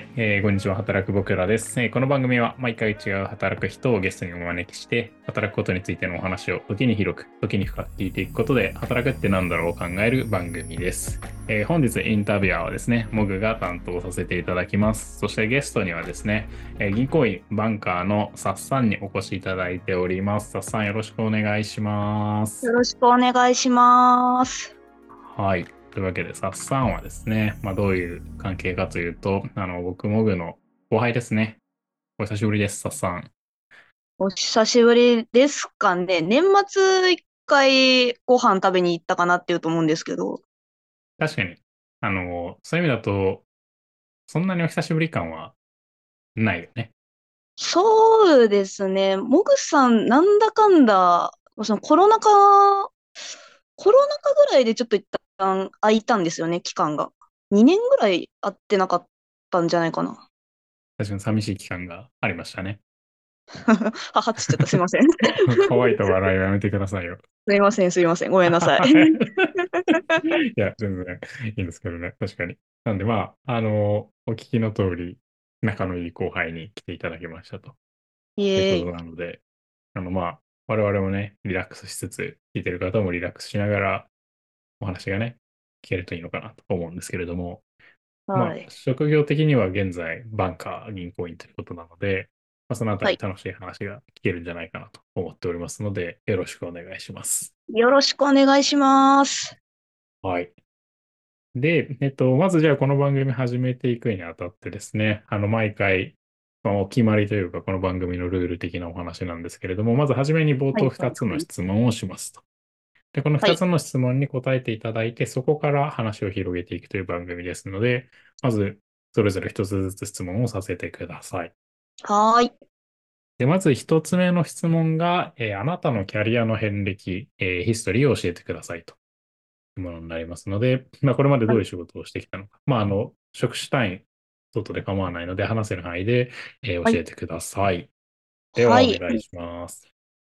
はい、えーこんにちは。働く僕らです、えーこの番組は毎回違う働く人をゲストにお招きして、働くことについてのお話を時に広く、時に深く聞いていくことで、働くって何だろうを考える番組です。えー本日インタビュアーはですね、モグが担当させていただきます。そしてゲストにはですね、えー銀行員バンカーのサッサンにお越しいただいております。サッサンよろしくお願いしますよ。ろしくお願いします。はい。というわけで、サッサンはですね、まあ、どういう関係かというと、あの、僕、モグの後輩ですね。お久しぶりです、サッサン。お久しぶりですかね。年末一回ご飯食べに行ったかなっていうと思うんですけど。確かに、あの、そういう意味だと、そんなにお久しぶり感はないよね。そうですね。モグさん、なんだかんだ、そのコロナ禍、コロナ禍ぐらいでちょっと一旦空いたんですよね、期間が。2年ぐらい会ってなかったんじゃないかな。確かに寂しい期間がありましたね。ははっつっちゃった。すいません。乾いた笑いはやめてくださいよ。すいません、すいません。ごめんなさい。いや、全然いいんですけどね、確かに。なんで、まあ、あの、お聞きの通り、仲のいい後輩に来ていただきましたと。イとエーイいうことなので、あの、まあ、我々もね、リラックスしつつ、聞いてる方もリラックスしながら、お話がね、聞けるといいのかなと思うんですけれども、まあはい。、職業的には現在、バンカー銀行員ということなので、まあ、そのあたり楽しい話が聞けるんじゃないかなと思っておりますので、よろしくお願いします。よろしくお願いします。はい。で、えっと、まずじゃあこの番組始めていくにあたってですね、あの、毎回、まあお決まりというか、この番組のルール的なお話なんですけれども、まずはじめに冒頭はいはい2つの質問をしますと。で、このはい2つの質問に答えていただいて、そこから話を広げていくという番組ですので、まず、それぞれ1つずつ質問をさせてください。はーい。で、まず1つ目の質問が、えーあなたのキャリアの遍歴、えーヒストリーを教えてくださいというものになりますので、まあ、これまでどういう仕事をしてきたのか、まあ、あの、職種単位、外で構わないので、話せる範囲で、えーはい教えてください。では、おはい願いします。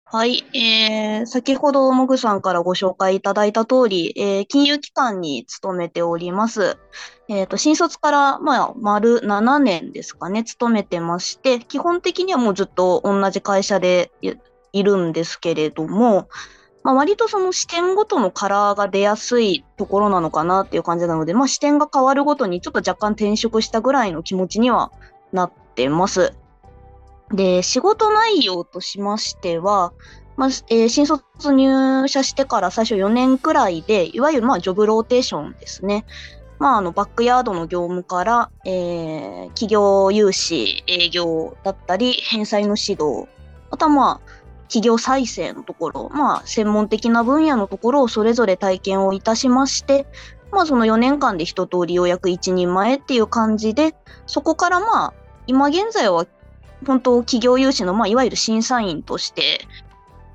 はい。えー、先ほどモグさんからご紹介いただいた通り、えー金融機関に勤めております。えっと、新卒から、まあ、丸7年ですかね、勤めてまして、基本的にはもうずっと同じ会社でいいるんですけれども、まあ、割とその視点ごとのカラーが出やすいところなのかなっていう感じなので、まあ、視点が変わるごとにちょっと若干転職したぐらいの気持ちにはなってます。で、仕事内容としましては、まあえー新卒入社してから最初4年くらいで、いわゆるまあジョブローテーションですね。まあ、あのバックヤードの業務から、えー企業融資、営業だったり、返済の指導、あとはまあ、企業再生のところ、まあ、専門的な分野のところをそれぞれ体験をいたしまして、まあ、その4年間で一通りようやく一人前っていう感じで、そこからまあ、今現在は本当企業融資の、まあ、いわゆる審査員として、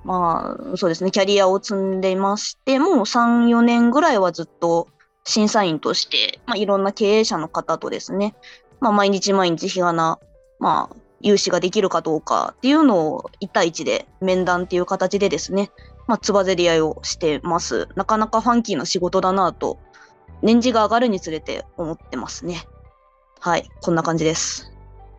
まあ、そうですね、キャリアを積んでまして、もう3、4年ぐらいはずっと審査員として、まあ、いろんな経営者の方とですね、まあ、毎日毎日日がな、まあ、融資ができるかどうかっていうのを1対1で面談っていう形でですね、まあ、つばぜり合いをしてます。なかなかファンキーな仕事だなと、年次が上がるにつれて思ってますね。はい、こんな感じです。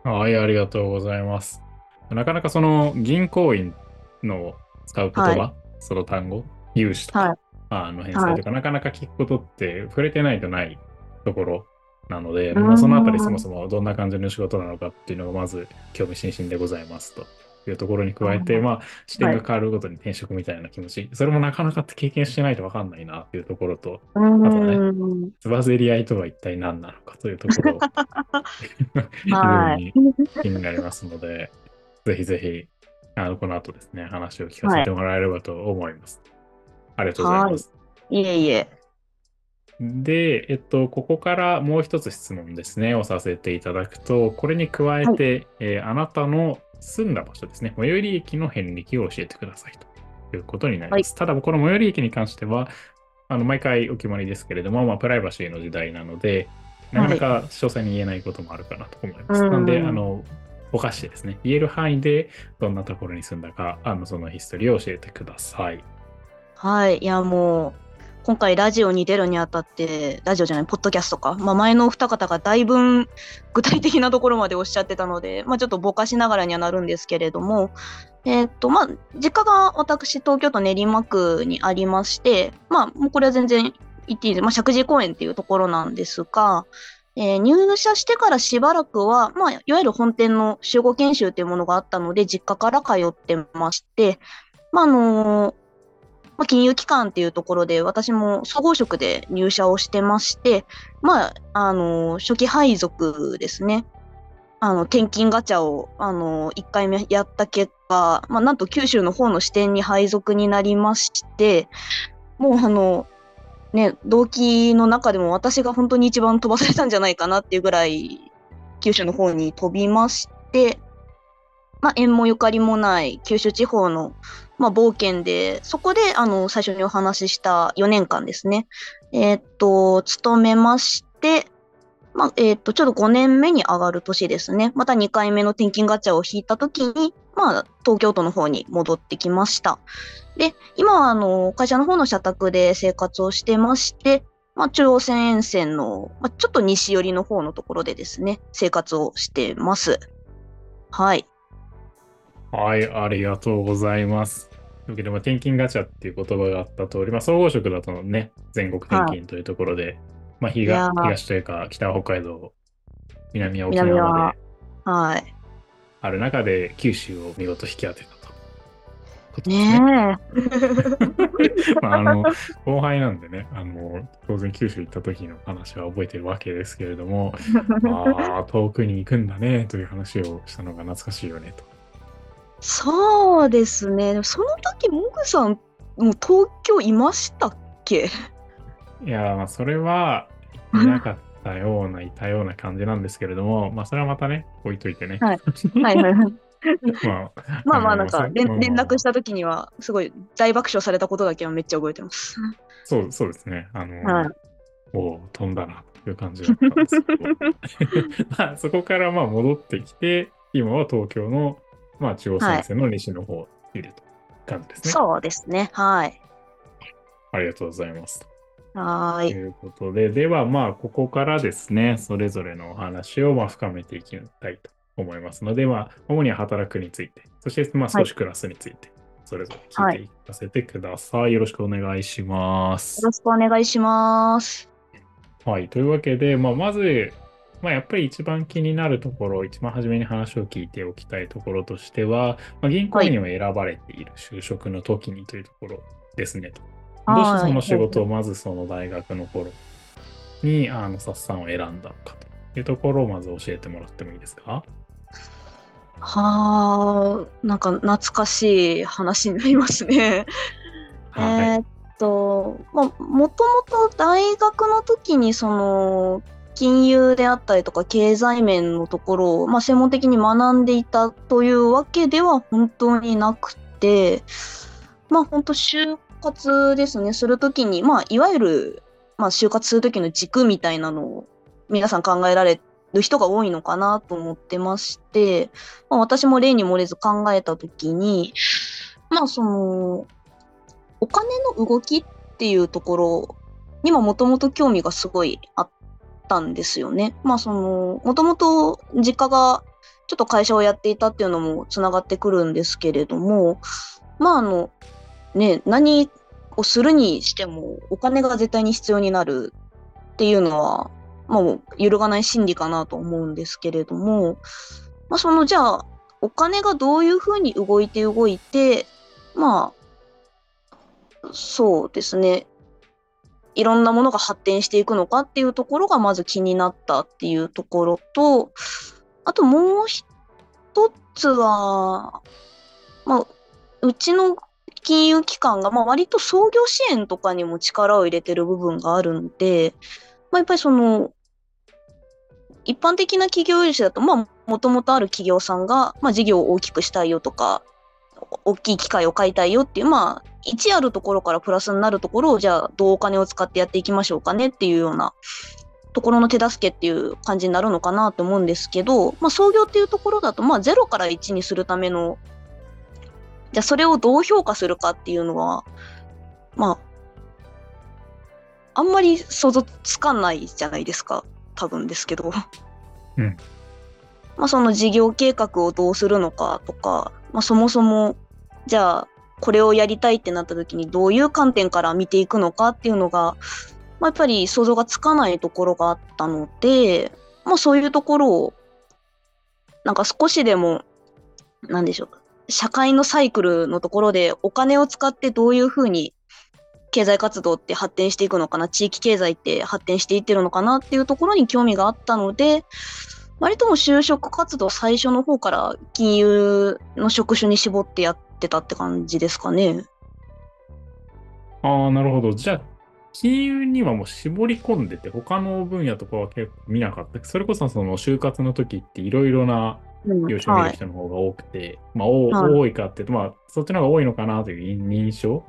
はい、ありがとうございます。なかなかその銀行員の使う言葉、はその単語、融資とか、はい。あの返済とか、なかなか聞くことって触れてないとないところなので、うん。まあ、そのあたりそもそもどんな感じの仕事なのかっていうのがまず興味津々でございますというところに加えて、うんまあ視点が変わるごとに転職みたいな気持ち、それもなかなか経験してないと分かんないなっていうところと、うとね。つばぜり合いとは一体何なのかというところを はい非常に気になりますので、ぜひぜひ、あの、この後ですね、話を聞かせてもらえればと思います。ありがとうございます。いえいえ。で、えっと、ここからもう一つ質問ですね、をさせていただくと、これに加えて、えーあなたの住んだ場所ですね、最寄り駅の遍歴を教えてくださいということになります。ただ、この最寄り駅に関しては、あの毎回お決まりですけれども、まあ、プライバシーの時代なので、なかなか詳細に言えないこともあるかなと思います。うんなんで、あの、ぼかしてですね、言える範囲でどんなところに住んだか、あのそのヒストリーを教えてください。はい。いや、もう、今回ラジオに出るにあたって、ラジオじゃない、ポッドキャストか、まあ、前のお二方がだいぶ具体的なところまでおっしゃってたので、まあ、ちょっとぼかしながらにはなるんですけれども、えー、っと、まあ、実家が私、東京都練馬区にありまして、まあ、もうこれは全然言っていいです。まあ、石神公園っていうところなんですが、えー、入社してからしばらくは、まあ、いわゆる本店の集合研修というものがあったので、実家から通ってまして、まあ、あのー、まあ、金融機関っていうところで、私も総合職で入社をしてまして、まあ、あの、初期配属ですね。あの、転勤ガチャを、あの、1回目やった結果、まあ、なんと九州の方の支店に配属になりまして、もうあの、ね、動機の中でも私が本当に一番飛ばされたんじゃないかなっていうぐらい、九州の方に飛びまして、まあ、縁もゆかりもない九州地方の、まあ、冒険で、そこで、あの、最初にお話しした4年間ですね。えー、っと、勤めまして、まあ、えっ、と、ちょうど5年目に上がる年ですね。また2回目の転勤ガチャを引いたときに、まあ、東京都の方に戻ってきました。で、今は、あの、会社の方の社宅で生活をしてまして、まあ、中央線沿線の、まあ、ちょっと西寄りの方のところでですね、生活をしてます。はい。はい、ありがとうございます。というわけで、まあ、転勤ガチャっていう言葉があった通り、まあ、総合職だとね、全国転勤というところで、はいまあ、東東というか、北は北海道、南は沖縄まではい。ある中で九州を見事引き当てたと。ねね まあ、あの後輩なんでねあの、当然九州行った時の話は覚えてるわけですけれども、あ あ、遠くに行くんだねという話をしたのが懐かしいよねと。そうですね、その時モグさん、もう東京いましたっけ？いや、まあ、それは、いなかったような、いたような感じなんですけれども、まあ、それはまたね、置いといてね。はい。はいはいはい。まあ、まあまあ、なんか連、連絡したときには、すごい大爆笑されたことだけはめっちゃ覚えてます。そう、そうですね。あの、はい、お飛んだなという感じだったんですけど、まあ、そこからまあ戻ってきて、今は東京の、まあ、中央線線の西の方にいるという感じですね、はい。そうですね。はい。ありがとうございます。はい。ということで、ではまあ、ここからですね、それぞれのお話をまあ深めていきたいと思いますので、まあ、主に働くについて、そしてまあ少しクラスについて、それぞれ聞いていかせてくださいはい、よろしくお願いします。よろしくお願いします。はい、というわけで、まあ、まず、まあ、やっぱり一番気になるところ、一番初めに話を聞いておきたいところとしては、まあ、銀行員を選ばれている就職の時にというところですね。とどうしてその仕事をまずその大学の頃にあのサッサンを選んだのかというところをまず教えてもらってもいいですか？はあ、なんか懐かしい話になりますね。はい、えっと、まあ、もともと大学の時にその金融であったりとか経済面のところを、まあ、専門的に学んでいたというわけでは本当になくて、まあ本当就活ですね、するときに、まあ、いわゆる、まあ、就活するときの軸みたいなのを皆さん考えられる人が多いのかなと思ってまして、まあ、私も例に漏れず考えたときに、まあ、その、お金の動きっていうところにももともと興味がすごいあってたんですよね。まあ、その、もともと実家がちょっと会社をやっていたっていうのもつながってくるんですけれども、まあ、あの、ね、何をするにしてもお金が絶対に必要になるっていうのは、もう揺るがない心理かなと思うんですけれども、まあ、そのじゃあ、お金がどういうふうに動いて動いて、まあ、そうですね、いろんなものが発展していくのかっていうところがまず気になったっていうところと、あともう一つは、まあ、うちの金融機関が、まあ、割と創業支援とかにも力を入れてる部分があるので、まあ、やっぱりその、一般的な企業融資だと、まあ、もともとある企業さんが、まあ、事業を大きくしたいよとか、大きい機械を買いたいよっていう、まあ、1あるところからプラスになるところを、じゃあ、どうお金を使ってやっていきましょうかねっていうようなところの手助けっていう感じになるのかなと思うんですけど、まあ、創業っていうところだと、まあ、0から1にするためのじゃあそれをどう評価するかっていうのは、まあ、あんまり想像つかないじゃないですか。多分ですけど。うん。まあその事業計画をどうするのかとか、まあそもそも、じゃあこれをやりたいってなった時にどういう観点から見ていくのかっていうのが、まあ、やっぱり想像がつかないところがあったので、まあそういうところを、なんか少しでも、なんでしょう、社会のサイクルのところでお金を使ってどういうふうに経済活動って発展していくのかな、地域経済って発展していってるのかなっていうところに興味があったので、割とも就職活動最初の方から金融の職種に絞ってやってたって感じですかね。ああ、なるほど。じゃあ、金融にはもう絞り込んでて、他の分野とかは結構見なかった。それこそその就活の時っていろいろなうん業種を見はい。る人の方が多くて、まあ、おはい多いかってまあ、そっちの方が多いのかなという印象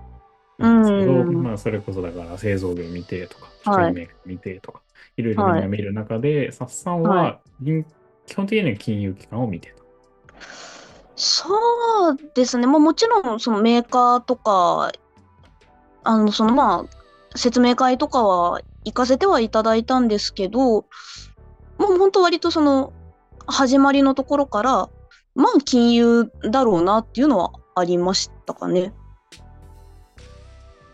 なんですけど、うんまあ、それこそだから製造業見てとか、機はい械メーカー見てとか、いろいろみんな見る中で、サッさんは基本的には金融機関を見てた。そうですね。まあ、もちろん、そのメーカーとか、あの、そのまあ、説明会とかは行かせてはいただいたんですけど、もう本当割とその、始まりのところから、まあ、金融だろうなっていうのはありましたかね。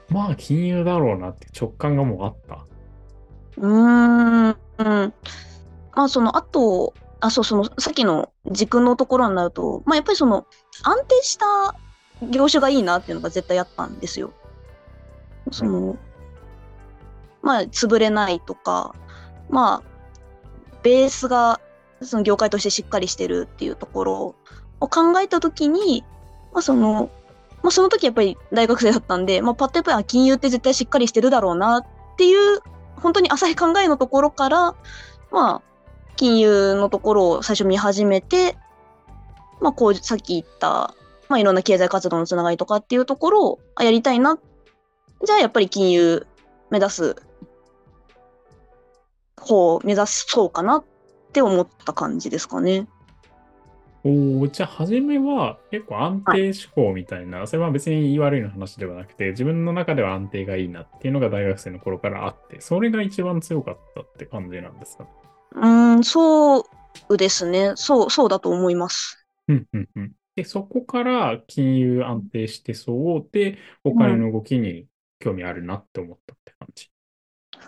まあ、金融だろうなって直感がもうあった。うーん。うんまあ、その、あと、あ、そう、その、さっきの軸のところになると、まあ、やっぱりその、安定した業種がいいなっていうのが絶対あったんですよ。その、まあ、潰れないとか、まあ、ベースが、その業界としてしっかりしてるっていうところを考えたときに、まあ、その、まあ、その時やっぱり大学生だったんで、まあ、パッとやっぱりあ金融って絶対しっかりしてるだろうなっていう、本当に浅い考えのところから、まあ、金融のところを最初見始めて、まあ、こう、さっき言った、まあ、いろんな経済活動のつながりとかっていうところをやりたいな。じゃあ、やっぱり金融目指す方を目指そうかなって思った感じですかね。おお、じゃあ、初めは結構安定志向みたいな、それは別に言い悪いの話ではなくて、自分の中では安定がいいなっていうのが大学生の頃からあって、それが一番強かったって感じなんですか？ね。うーん、そうですね。そう、そうだと思います。うんうんうん。で、そこから金融安定してそうで、お金の動きに興味あるなって思ったって感じ。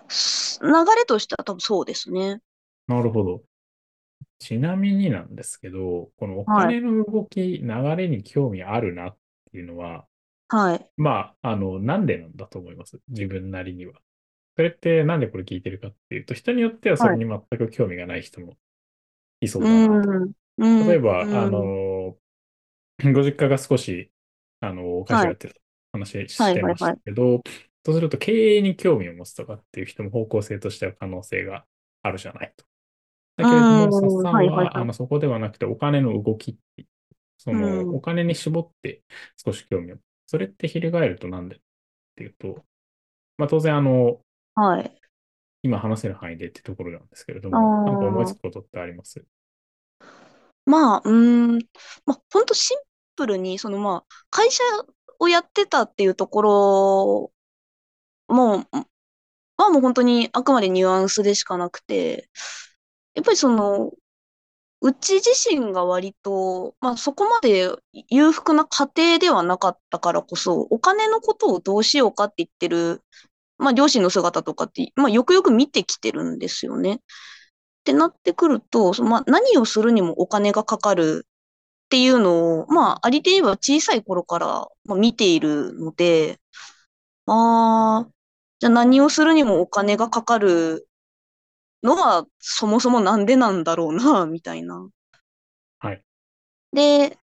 す流れとしては多分そうですね。なるほど。ちなみになんですけど、このお金の動き、流れに興味あるなっていうのは、はい。まあ、あの、なんでなんだと思います？自分なりには。それってなんでこれ聞いてるかっていうと、人によってはそれに全く興味がない人もいそううだなと。ん。うん例えば、うんあの、ご実家が少し、あの、お菓子をやってると話してましたけど、そうすると経営に興味を持つとかっていう人も方向性としては可能性があるじゃないと。だけれども、うんサッさんはいはいはいは、あの、そこではなくてお金の動きっていう、その、うんお金に絞って少し興味を。それって翻るとなんでっていうと、まあ当然あの、はい。今話せる範囲でってところなんですけれども、なんか思いつくことってあります？まあ、うーん。まあ、ほんとシンプルに、そのまあ、会社をやってたっていうところも、まあもう本当にあくまでニュアンスでしかなくて、やっぱりその、うち自身が割と、まあそこまで裕福な家庭ではなかったからこそ、お金のことをどうしようかって言ってる、まあ両親の姿とかって、まあよくよく見てきてるんですよね。ってなってくると、まあ何をするにもお金がかかるっていうのを、まあありて言えば小さい頃から見ているので、ああ、じゃあ何をするにもお金がかかるのはそもそもなんでなんだろうな、みたいな。はい。で、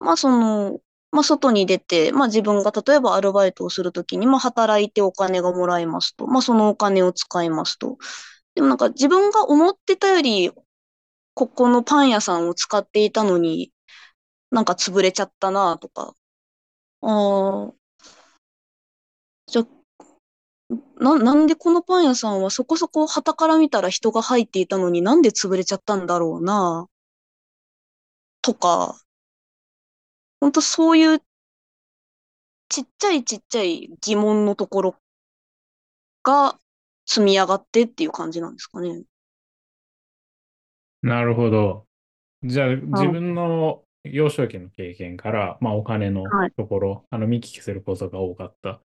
まあその、まあ外に出て、まあ自分が例えばアルバイトをするときに、まあ働いてお金がもらえますと。まあそのお金を使いますと。でもなんか自分が思ってたより、ここのパン屋さんを使っていたのに、なんか潰れちゃったなとか。ああ、な、なんでこのパン屋さんはそこそこ傍から見たら人が入っていたのになんで潰れちゃったんだろうなとか、ほんとそういうちっちゃいちっちゃい疑問のところが積み上がってっていう感じなんですかね。なるほど。じゃあ、自分の幼少期の経験から、まあ、お金のはいところ、あの、見聞きすることが多かった。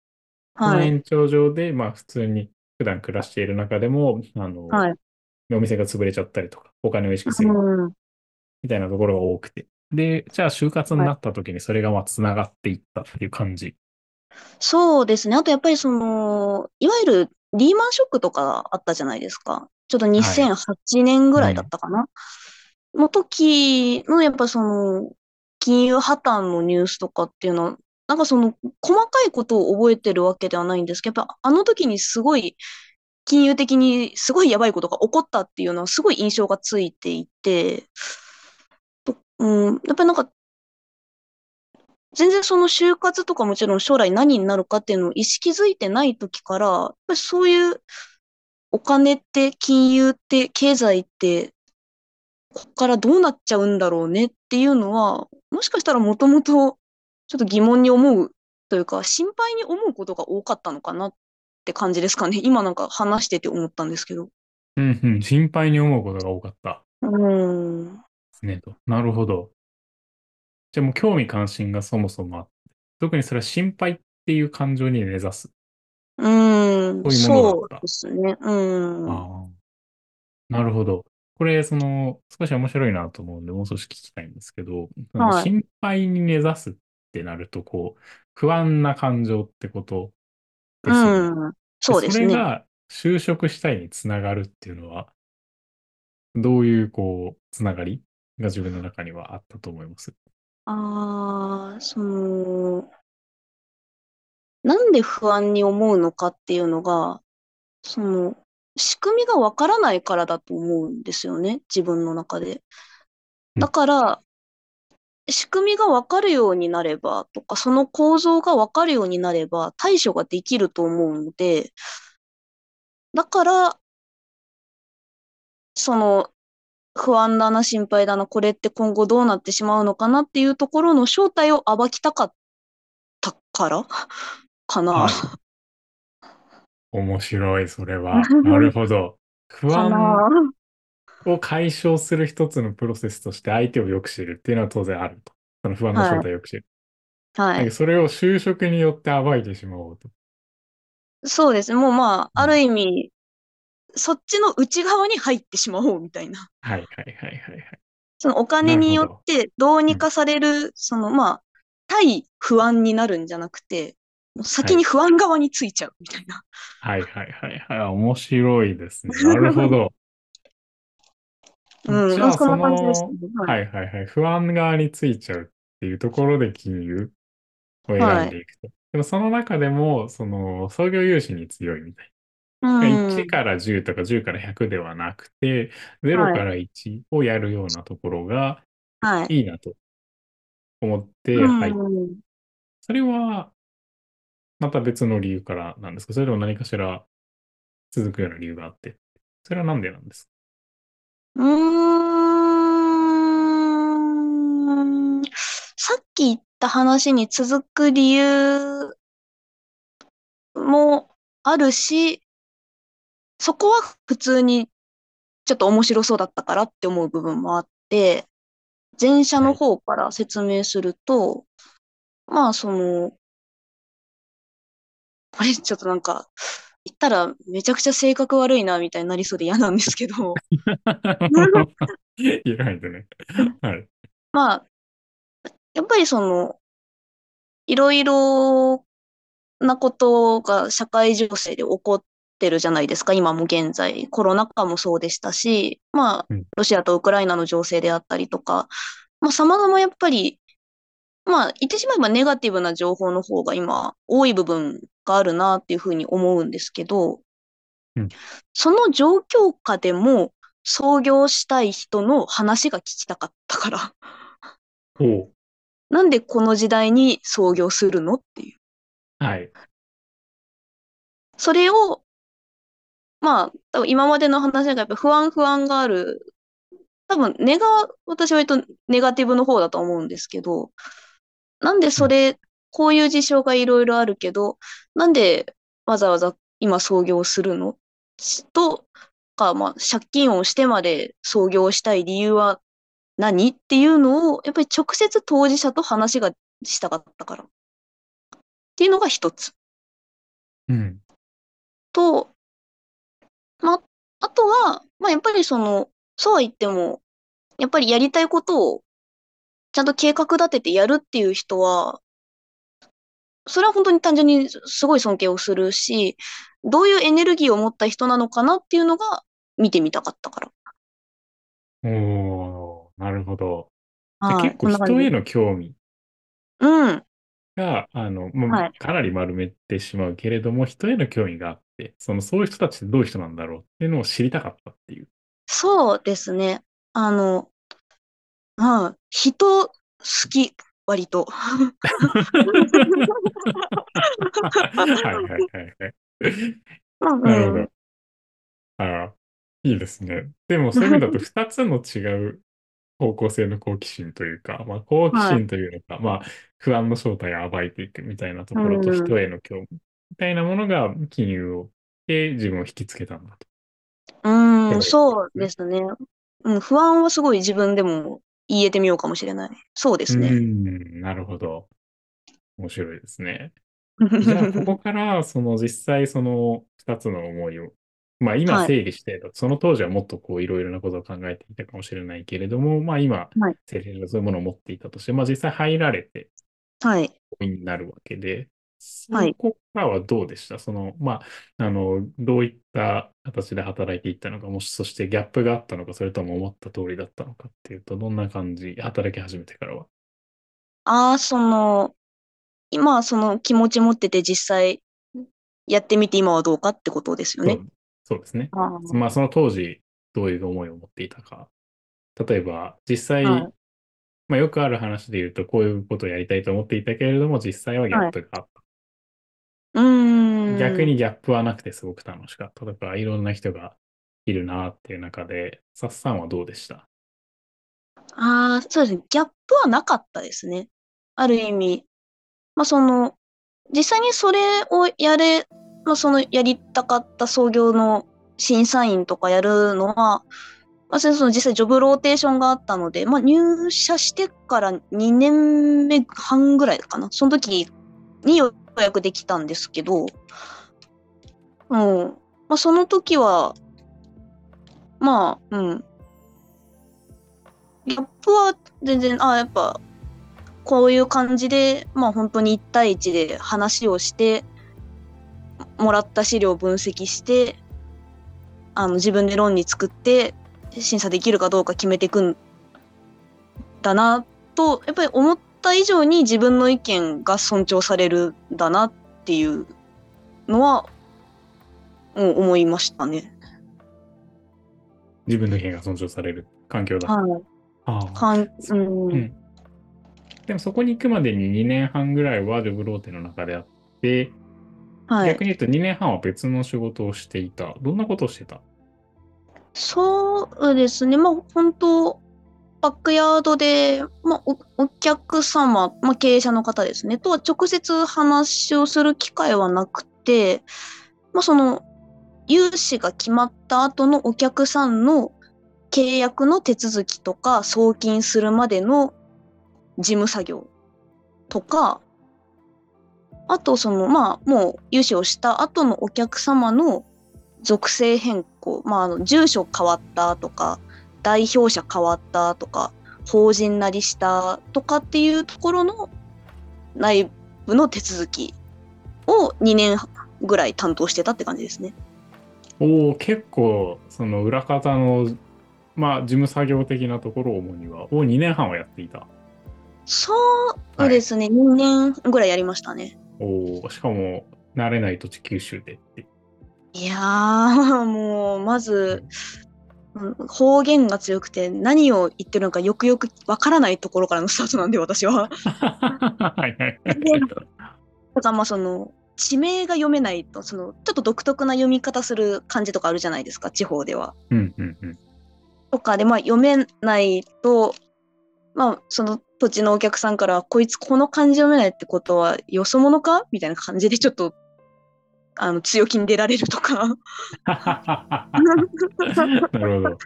そのはい。延長上で、まあ、普通に普段暮らしている中でも、あの、はい。お店が潰れちゃったりとか、お金を意識するうん。みたいなところが多くて。で、じゃあ、就活になった時にそれがまあ、つながっていったっていう感じ。そうですね。あとやっぱりその、いわゆるリーマンショックとかあったじゃないですか。ちょっと2008年ぐらいだったかな。の時のやっぱその、金融破綻のニュースとかっていうのは、なんかその、細かいことを覚えてるわけではないんですけど、やっぱあの時にすごい、金融的にすごいやばいことが起こったっていうのはすごい印象がついていて、うん、やっぱりなんか、全然その就活とかもちろん将来何になるかっていうのを意識づいてない時から、やっぱりそういうお金って金融って経済ってここからどうなっちゃうんだろうねっていうのは、もしかしたらもともとちょっと疑問に思うというか、心配に思うことが多かったのかなって感じですかね。今なんか話してて思ったんですけど。うんうん、心配に思うことが多かったうん。ですね、と。なるほど。じゃあもう興味関心がそもそもあって、特にそれは心配っていう感情に根ざす。うん。そういうものだったそうですね。うん。ああ。なるほど。これ、その、少し面白いなと思うんで、もう少し聞きたいんですけど、はい心配に根ざすってなると、こう、不安な感情ってことですよね。うん。そうですね。それが就職したいにつながるっていうのは、どういう、こう、つながりが自分の中にはあったと思います？ああ、その、なんで不安に思うのかっていうのが、その、仕組みがわからないからだと思うんですよね、自分の中で。うんだから、仕組みがわかるようになればとか、その構造がわかるようになれば対処ができると思うので、だから、その、不安だな、心配だな、これって今後どうなってしまうのかなっていうところの正体を暴きたかったから かな。はい。面白い、それは。なるほど。不。安を解消する一つのプロセスとして相手をよく知るっていうのは当然あると。その不安の正体をよく知る。はい。それを就職によって暴いてしまおうと。そうですね。もうまあ、あうんる意味、そっちの内側に入ってしまおうみたいな。はいはいはいはいはい。そのお金によってどうにかされる、そのまあ、対不安になるんじゃなくて、先に不安側についちゃうみたいな。はいはいはいはい。面白いですね。なるほど。うん、じ。はい。はいはいはい。不安側についちゃうっていうところで金融を選んでいくと。でもその中でも、その創業融資に強いみたいな。うん。1から10とか10から100ではなくて、0から1をやるようなところがはい。いいなと思ってうん入っそれは、また別の理由からなんですか？それとも何かしら続くような理由があって。それはなんでなんですか？うーん。さっき言った話に続く理由もあるし、そこは普通にちょっと面白そうだったからって思う部分もあって、前者の方から説明すると、まあその、これちょっとなんか、言ったらめちゃくちゃ性格悪いなみたいになりそうで嫌なんですけど、ね。はい。まあ、やっぱりその、いろいろなことが社会情勢で起こってるじゃないですか、今も現在。コロナ禍もそうでしたし、まあうん、ロシアとウクライナの情勢であったりとか、まあ、様々やっぱり、まあ、言ってしまえばネガティブな情報の方が今、多い部分があるなっていうふうに思うんですけどうん、その状況下でも、創業したい人の話が聞きたかったから。なんでこの時代に創業するのっていう。はい。それを、まあ、多分今までの話がやっぱ不安不安がある。多分、根が、私は割とネガティブの方だと思うんですけど、なんでそれ、こういう事象がいろいろあるけど、なんでわざわざ今創業するの？とか、まあ、借金をしてまで創業したい理由は何っていうのを、やっぱり直接当事者と話がしたかったから。っていうのが一つ。うん。と、まあ、あとは、まあ、やっぱりその、そうは言っても、やっぱりやりたいことをちゃんと計画立ててやるっていう人は、それは本当に単純にすごい尊敬をするし、どういうエネルギーを持った人なのかなっていうのが見てみたかったから。おー、なるほど。結構人への興味うん。が、あの、まあはいかなり丸めてしまうけれども、人への興味があって、その、そういう人たちってどういう人なんだろうっていうのを知りたかったっていう。そうですね。あの、はい。人好き、割と。はいはいはいなるほど。ああ、いいですね。でもそういう意味だと 2つの違う方向性の好奇心というか、まあ好奇心というのか、まあ不安の正体を暴いていくみたいなところとうん人への興味みたいなものが金融をで自分を引きつけたんだと。うん、そそうですね。うん、不安はすごい自分でも言えてみようかもしれない。そうですうね。ん、なるほど。面白いですね。じゃあ、ここから、その実際その2つの思いを、まあ今はい整理して、その当時はもっとこういろいろなことを考えていたかもしれないけれども、まあ今はい、整理してそういうものを持っていたとして、まあ実際入られて、はい。になるわけで、そはいこからはどうでした？その、まあ、あの、どういった形で働いていったのか、もしそしてギャップがあったのか、それとも思った通りだったのかっていうと、どんな感じ、働き始めてからは？ああ、その、今その気持ち持ってて実際やってみて今はどうかってことですよね。そうですね。あーまあ、その当時、どういう思いを持っていたか。例えば、実際、はいまあ、よくある話で言うと、こういうことをやりたいと思っていたけれども、実際はギャップがあった。うーん。逆にギャップはなくてすごく楽しかったとか、いろんな人がいるなっていう中で、サッさんはどうでした？ああ、そうですね。ギャップはなかったですね。ある意味。まあ、その、実際にそれをやれ、まあ、そのやりたかった創業の審査員とかやるのは、まあ、その実際ジョブローテーションがあったので、まあ、入社してから2年目半ぐらいかな。その時に予約できたんですけど、うん。まあ、その時は、まあ、うん。ギャップは全然、あ、やっぱ、こういう感じで、まあ本当に1対1で話をして、もらった資料を分析して、あの自分で論に作って、審査できるかどうか決めていくんだなと、やっぱり思ってた以上に自分の意見が尊重されるんだなっていうのは、うん、思いましたね。自分の意見が尊重される環境だ。はい。ああかんうんうんでもそこに行くまでに2年半ぐらいはジョブローテの中であって、はい。逆に言うと2年半は別の仕事をしていた。どんなことをしてた？そうですね。まあ、本当バックヤードで、まあ、お客様、まあ、経営者の方ですね、とは直接話をする機会はなくて、まあ、その、融資が決まった後のお客さんの契約の手続きとか、送金するまでの事務作業とか、あと、その、まあ、もう融資をした後のお客様の属性変更、まあ、あの住所変わったとか代表者変わったとか法人なりしたとかっていうところの内部の手続きを2年ぐらい担当してたって感じですね。おお、結構、その裏方の、まあ、事務作業的なところを主には、を2年半はやっていた。そうですね、2年ぐらいやりましたね。おお、しかも、慣れない土地九州でって。いやー、もう、まず、うん方言が強くて何を言ってるのかよくよくわからないところからのスタートなんで、私は。だからまあその地名が読めないとそのちょっと独特な読み方する漢字とかあるじゃないですか地方では。うんうんうん。とかでまあ読めないとまあその土地のお客さんからこいつこの漢字読めないってことはよそ者か？みたいな感じでちょっとあの、強気に出られるとか、なるほど。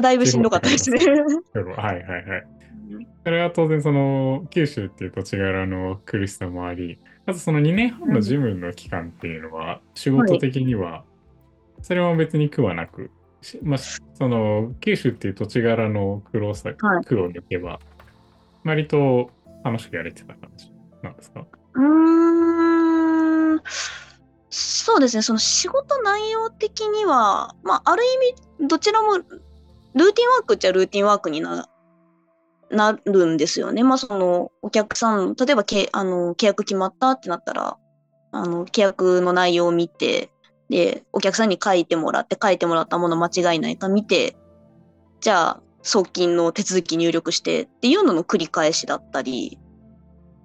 だいぶしんどかったですね。はいはいはい。それは当然その九州っていう土地柄の苦しさもあり、あとその2年半の事務の期間っていうのは、仕事的には、それは別に苦はなく、しまあ、その九州っていう土地柄の苦労さ、はい苦を抜けば、割と楽しくやれてた感じなんですか？うーん、そうですね、その仕事内容的には、まあ、ある意味、どちらもルーティンワークっちゃルーティンワークにななるんですよね。まあ、そのお客さん、例えばけあの契約決まったってなったら、あの契約の内容を見て、で、お客さんに書いてもらって、書いてもらったもの間違いないか見て、じゃあ、送金の手続き入力してっていうのの繰り返しだったり、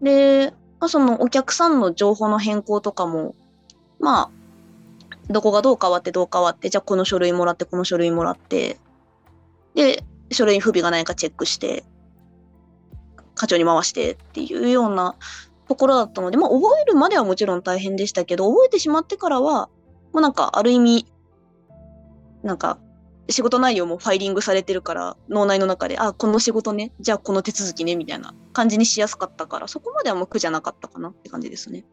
で、まあ、そのお客さんの情報の変更とかも、まあ、どこがどう変わってどう変わって、じゃあこの書類もらって、この書類もらって、で、書類に不備がないかチェックして、課長に回してっていうようなところだったので、まあ、覚えるまではもちろん大変でしたけど、覚えてしまってからは、もうなんか、ある意味、なんか、仕事内容もファイリングされてるから、脳内の中で、あ、この仕事ね、じゃあこの手続きね、みたいな感じにしやすかったから、そこまではもう苦じゃなかったかなって感じですね。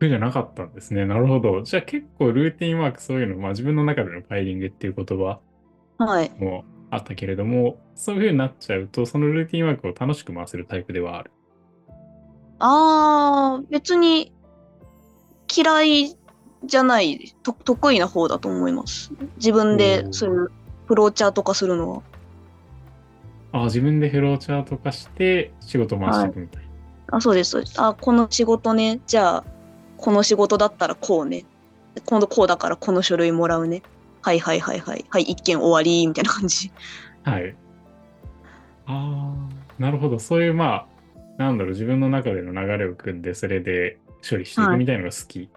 苦じゃなかったんですね。なるほど。じゃあ結構ルーティンワークそういうの、まあ自分の中でのファイリングっていう言葉はい。もあったけれども、そういう風になっちゃうと、そのルーティンワークを楽しく回せるタイプではある。あー、別に嫌いじゃない、と得意な方だと思います。自分おでーそういうフローチャート化するのは。あ自分でフローチャート化して仕事回していくみたいな。あ、そうです、そうです。あ、この仕事ね。じゃあ、この仕事だったらこうね。今度こうだからこの書類もらうね。はいはいはいはい。はい、一件終わり、みたいな感じ。はい。ああ、なるほど。そういう、まあ、なんだろう、自分の中での流れを組んで、それで処理していくみたいなのが好き。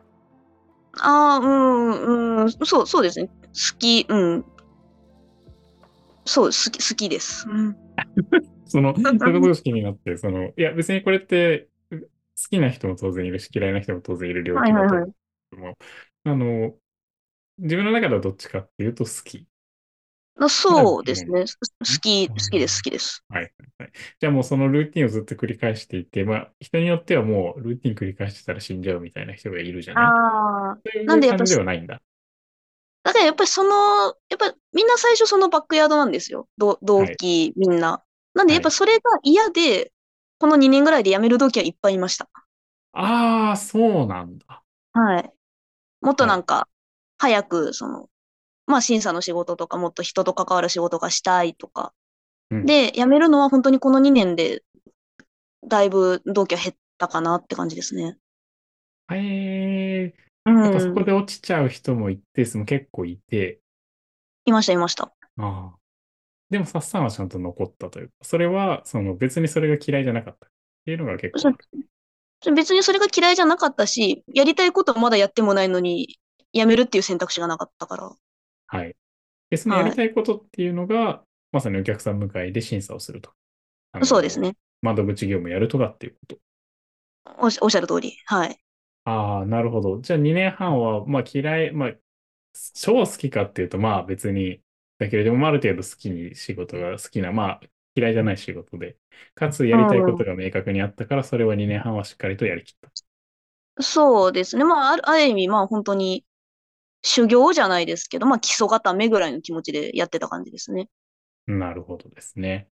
ああ、うん、うん、そう、そうですね。好き、うん。そう、好き、好きです。うん。その、そういうことが好きになって、その、いや、別にこれって、う好きな人も当然いるし、嫌いな人も当然いる領域だと思うはいはいはい。あの、自分の中ではどっちかっていうと好き。あそうですね。好き、うん好きです、好きです。はいはいはい。じゃあもうそのルーティンをずっと繰り返していて、まあ、人によってはもうルーティン繰り返してたら死んじゃうみたいな人がいるじゃない？ああ。なんでやっぱ感じではないんだ。だからやっぱりその、やっぱみんな最初そのバックヤードなんですよ。ど同期みんな。なんでやっぱそれが嫌で、この2年ぐらいで辞める同期はいっぱいいました。ああ、そうなんだ。はい。もっとなんか、早く、その、まあ審査の仕事とか、もっと人と関わる仕事がしたいとか。うんで、辞めるのは本当にこの2年で、だいぶ同期は減ったかなって感じですね。へえ、うんやっぱそこ。で落ちちゃう人も一定数も結構いて、いました、いました。ああ。でも、サッサンはちゃんと残ったというか、それは、その別にそれが嫌いじゃなかったっていうのが結構。別にそれが嫌いじゃなかったし、やりたいことまだやってもないのに、辞めるっていう選択肢がなかったから。はい。で、そのやりたいことっていうのが、まさにお客さん迎えで審査をすると。そうです。ね。窓口業務やるとかっていうこと。おっしおっしゃる通り。はい。ああ、なるほど。じゃあ2年半は、まあ嫌い、まあ、超好きかっていうと、まあ別に、だけれども、まあある程度好きに仕事が好きな、まあ嫌いじゃない仕事で、かつやりたいことが明確にあったから、それは2年半はしっかりとやりきった。そうですね。まあ、ある意味、まあ本当に修行じゃないですけど、まあ基礎固めぐらいの気持ちでやってた感じですね。なるほどですね。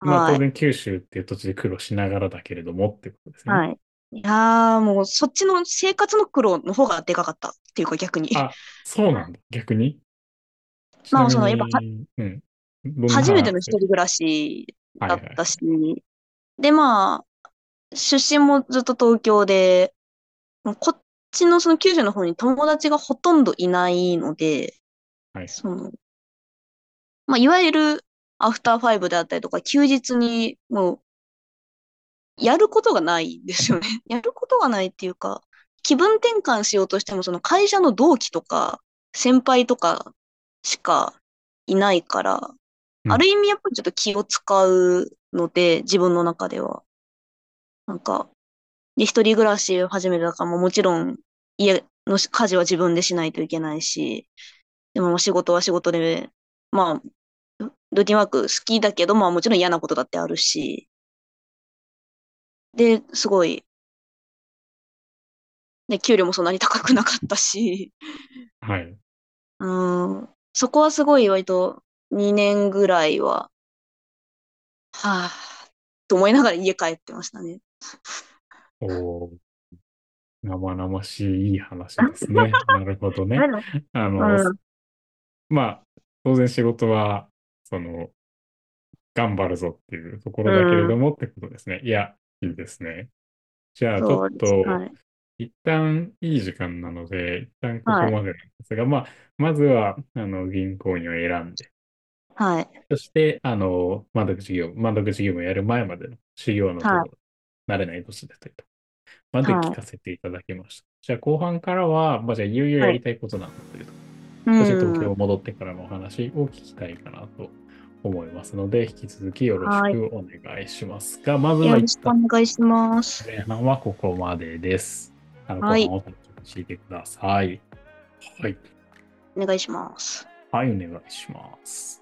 まあはい当然九州っていう土地で苦労しながらだけれどもってことですね。はい。いやー、もうそっちの生活の苦労の方がでかかったっていうか逆に。あそうなんだ。逆に？まあそのやっぱにうん。初めての一話人暮らしだはいはいったし、で、まあ、出身もずっと東京で、もうこっちのその九州の方に友達がほとんどいないので、はいその、まあ、いわゆるアフターファイブであったりとか、休日にもう、やることがないんですよね。やることがないっていうか、気分転換しようとしても、その会社の同期とか、先輩とかしかいないから、うんある意味やっぱりちょっと気を使うので、自分の中では。なんか、で、一人暮らしを始めたからももちろん家の家事は自分でしないといけないし、でも仕事は仕事で、まあ、ルーティンワーク好きだけど、まあもちろん嫌なことだってあるし、で、すごい、で、給料もそんなに高くなかったし、はい。うん、そこはすごい割と2年ぐらいは、はぁ、と思いながら家帰ってましたね。おー生々しいいい話ですね。なるほどね。あうの、ん、まあ、当然仕事は、その、頑張るぞっていうところだけれどもってことですね。いや、いいですね。じゃあ、ちょっそうです。と、はい。一旦いい時間なので、一旦ここはい。までなんですが、まあ、まずは、あの、銀行員を選んで、はい。そして、あの、窓口業務、窓口業務をやる前までの修行のとこはい。ろ、慣れない年だったりとまで聞はかせていただきました。じゃあ後半からは、まあ、じゃあいよいよ。やりたいことなんだというと、うそして東ん。京戻ってからのお話を聞きたいかなと思いますので、引き続きよろしはい。くお願いしますが、まずよは一ろしくお旦願いします。前半はここまでです。あの後はい。半を楽しみにしていてください。はい。お願いします。はい、お願いします。